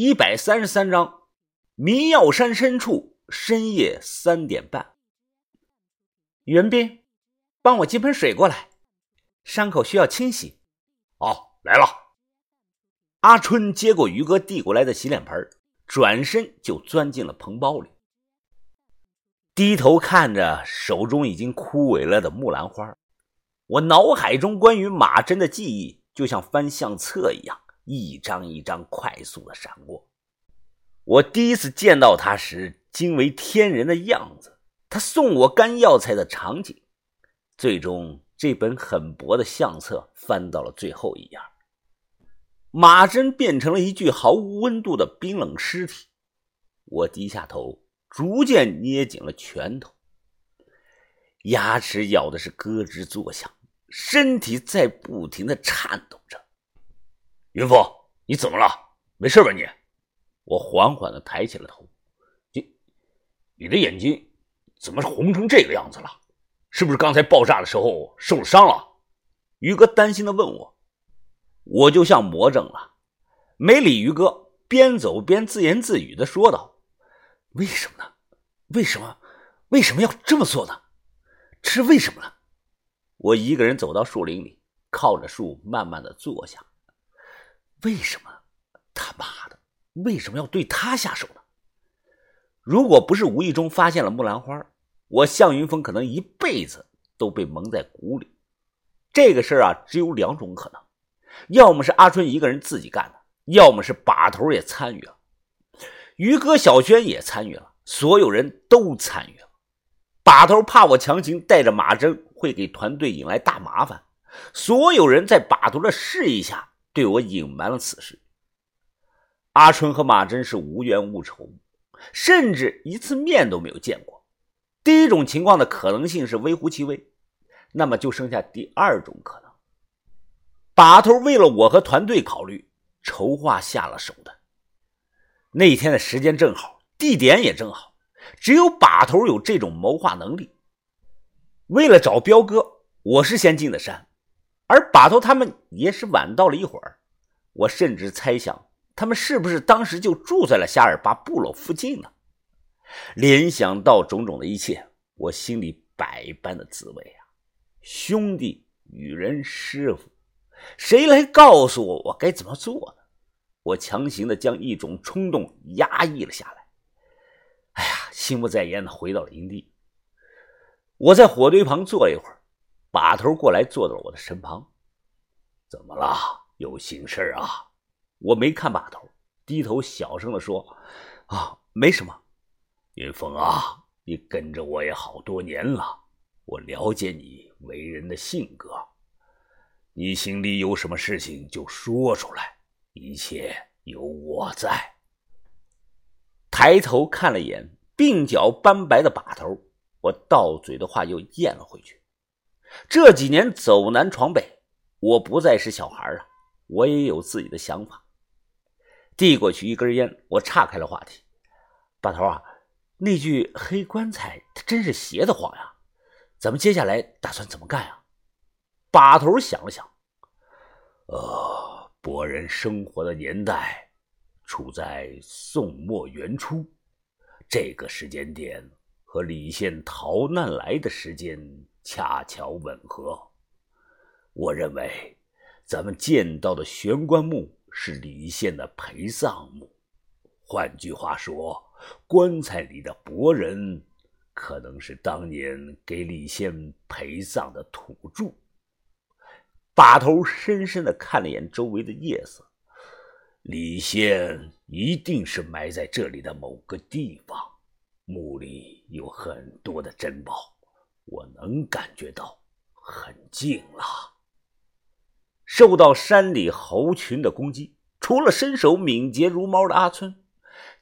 一百三十三章，迷药山深处，深夜三点半。袁斌，帮我接盆水过来，伤口需要清洗。哦，来了。阿春接过于哥递过来的洗脸盆，转身就钻进了棚包里，低头看着手中已经枯萎了的木兰花。我脑海中关于马真的记忆，就像翻相册一样。一张一张快速的闪过。我第一次见到他时，惊为天人的样子，他送我干药材的场景。最终，这本很薄的相册翻到了最后一页，马珍变成了一具毫无温度的冰冷尸体。我低下头，逐渐捏紧了拳头，牙齿咬的是咯吱作响，身体在不停的颤抖着。云峰，你怎么了？没事吧？你，我缓缓的抬起了头。你，你的眼睛怎么红成这个样子了？是不是刚才爆炸的时候受了伤了？于哥担心的问我。我就像魔怔了，没理于哥，边走边自言自语的说道：“为什么呢？为什么？为什么要这么做呢？是为什么呢？”我一个人走到树林里，靠着树，慢慢的坐下。为什么？他妈的，为什么要对他下手呢？如果不是无意中发现了木兰花，我向云峰可能一辈子都被蒙在鼓里。这个事儿啊，只有两种可能：要么是阿春一个人自己干的，要么是把头也参与了，于哥、小轩也参与了，所有人都参与了。把头怕我强行带着马珍会给团队引来大麻烦，所有人在把头的示意下。对我隐瞒了此事。阿春和马真是无冤无仇，甚至一次面都没有见过。第一种情况的可能性是微乎其微，那么就剩下第二种可能：把头为了我和团队考虑，筹划下了手的。那天的时间正好，地点也正好，只有把头有这种谋划能力。为了找彪哥，我是先进的山。而把头他们也是晚到了一会儿，我甚至猜想他们是不是当时就住在了夏尔巴部落附近呢？联想到种种的一切，我心里百般的滋味啊！兄弟、女人、师傅，谁来告诉我我该怎么做呢？我强行的将一种冲动压抑了下来。哎呀，心不在焉的回到了营地，我在火堆旁坐一会儿。把头过来，坐到了我的身旁。怎么了？有心事啊？我没看把头，低头小声的说：“啊，没什么。”云峰啊，你跟着我也好多年了，我了解你为人的性格。你心里有什么事情就说出来，一切有我在。抬头看了眼鬓角斑白的把头，我到嘴的话又咽了回去。这几年走南闯北，我不再是小孩了，我也有自己的想法。递过去一根烟，我岔开了话题：“把头啊，那具黑棺材，它真是邪得慌呀！咱们接下来打算怎么干呀？”把头想了想：“呃，博人生活的年代处在宋末元初，这个时间点和李现逃难来的时间。”恰巧吻合，我认为咱们见到的玄棺墓是李现的陪葬墓。换句话说，棺材里的博人可能是当年给李现陪葬的土著。把头深深的看了眼周围的夜色，李现一定是埋在这里的某个地方，墓里有很多的珍宝。我能感觉到很近了。受到山里猴群的攻击，除了身手敏捷如猫的阿春，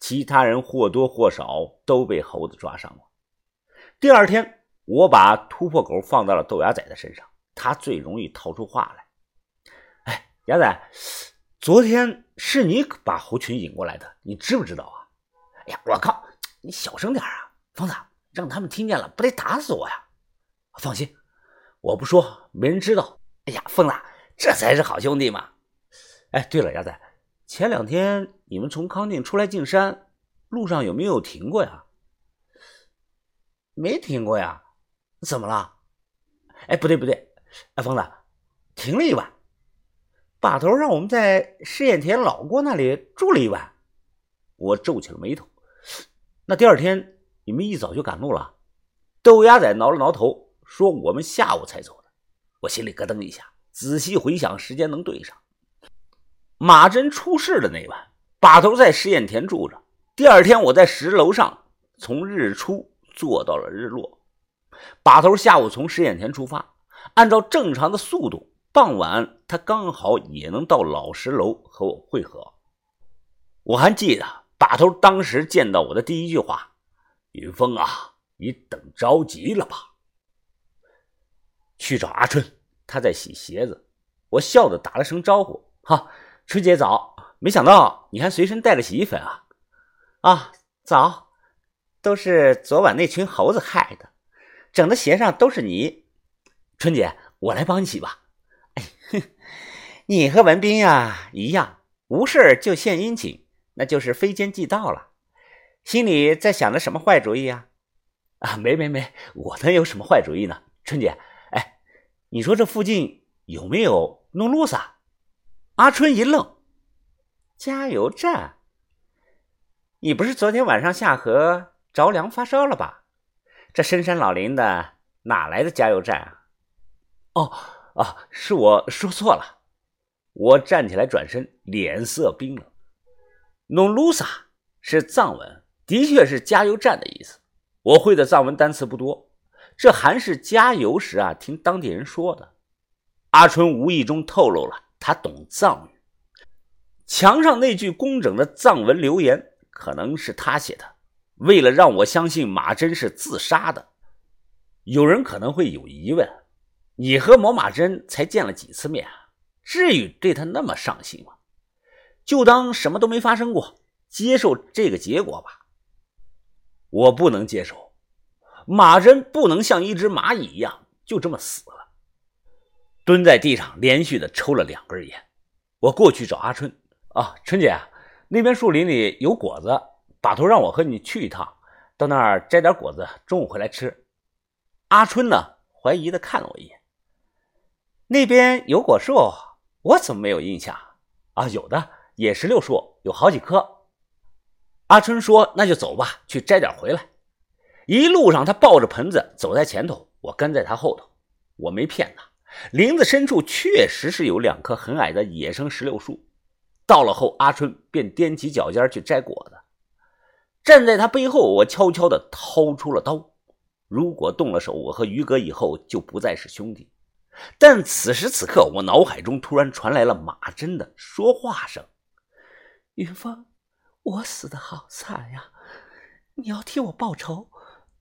其他人或多或少都被猴子抓伤了。第二天，我把突破口放到了豆芽仔的身上，他最容易套出话来。哎，芽仔，昨天是你把猴群引过来的，你知不知道啊？哎呀，我靠，你小声点啊，疯子，让他们听见了，不得打死我呀！放心，我不说，没人知道。哎呀，疯子，这才是好兄弟嘛！哎，对了，鸭仔，前两天你们从康定出来进山，路上有没有停过呀？没停过呀，怎么了？哎，不对不对，哎，疯子，停了一晚。把头让我们在试验田老郭那里住了一晚。我皱起了眉头。那第二天你们一早就赶路了？豆芽仔挠了挠头，说我们下午才走的。我心里咯噔一下，仔细回想，时间能对上。马珍出事的那晚，把头在试验田住着。第二天，我在石楼上从日出坐到了日落。把头下午从试验田出发，按照正常的速度，傍晚他刚好也能到老石楼和我会合。我还记得把头当时见到我的第一句话：“云峰啊，你等着急了吧？”去找阿春，他在洗鞋子。我笑着打了声招呼：“哈。”春姐早，没想到你还随身带着洗衣粉啊！啊，早，都是昨晚那群猴子害的，整的鞋上都是泥。春姐，我来帮你洗吧。哎，你和文斌呀一样，无事就献殷勤，那就是非奸即盗了。心里在想着什么坏主意啊？啊，没没没，我能有什么坏主意呢？春姐，你说这附近有没有弄路萨？阿春一愣，加油站？你不是昨天晚上下河着凉发烧了吧？这深山老林的哪来的加油站啊？哦啊，是我说错了。我站起来转身，脸色冰冷。弄鲁萨是藏文，的确是加油站的意思。我会的藏文单词不多，这还是加油时啊听当地人说的。阿春无意中透露了。他懂藏语，墙上那句工整的藏文留言可能是他写的。为了让我相信马珍是自杀的，有人可能会有疑问：你和某马珍才见了几次面啊？至于对他那么上心吗？就当什么都没发生过，接受这个结果吧。我不能接受，马珍不能像一只蚂蚁一样就这么死了。蹲在地上，连续的抽了两根烟。我过去找阿春啊，春姐，那边树林里有果子，把头让我和你去一趟，到那儿摘点果子，中午回来吃。阿春呢，怀疑的看了我一眼。那边有果树，我怎么没有印象啊？有的，野石榴树有好几棵。阿春说：“那就走吧，去摘点回来。”一路上，他抱着盆子走在前头，我跟在他后头。我没骗他。林子深处确实是有两棵很矮的野生石榴树。到了后，阿春便踮起脚尖去摘果子。站在他背后，我悄悄地掏出了刀。如果动了手，我和于哥以后就不再是兄弟。但此时此刻，我脑海中突然传来了马真的说话声：“云峰，我死的好惨呀！你要替我报仇，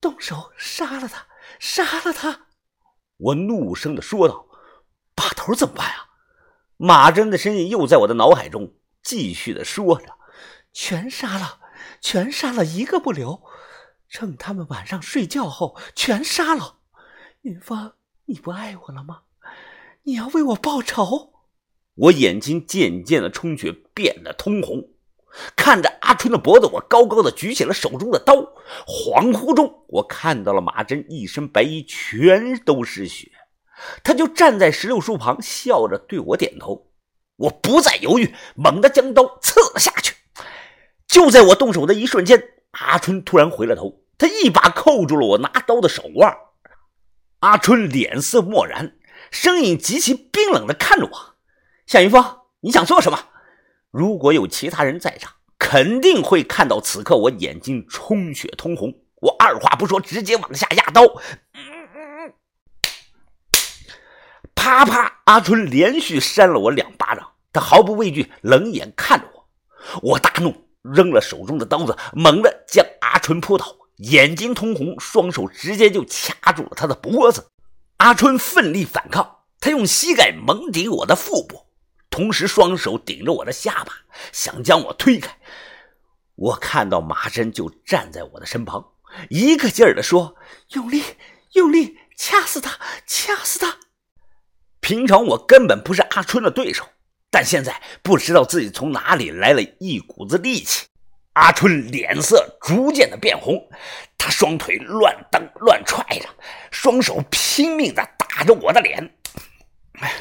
动手杀了他，杀了他！”我怒声的说道：“把头怎么办啊？”马真的声音又在我的脑海中继续的说着：“全杀了，全杀了，一个不留。趁他们晚上睡觉后，全杀了。云芳，你不爱我了吗？你要为我报仇？”我眼睛渐渐的充血，变得通红。看着阿春的脖子，我高高的举起了手中的刀。恍惚中，我看到了马真一身白衣，全都是血。他就站在石榴树旁，笑着对我点头。我不再犹豫，猛地将刀刺了下去。就在我动手的一瞬间，阿春突然回了头，他一把扣住了我拿刀的手腕。阿春脸色漠然，声音极其冰冷的看着我：“夏云峰，你想做什么？”如果有其他人在场，肯定会看到此刻我眼睛充血通红。我二话不说，直接往下压刀，啪啪！阿春连续扇了我两巴掌，他毫不畏惧，冷眼看着我。我大怒，扔了手中的刀子，猛地将阿春扑倒，眼睛通红，双手直接就掐住了他的脖子。阿春奋力反抗，他用膝盖猛顶我的腹部。同时，双手顶着我的下巴，想将我推开。我看到马珍就站在我的身旁，一个劲儿地说：“用力，用力，掐死他，掐死他！”平常我根本不是阿春的对手，但现在不知道自己从哪里来了一股子力气。阿春脸色逐渐的变红，他双腿乱蹬乱踹着，双手拼命的打着我的脸。哎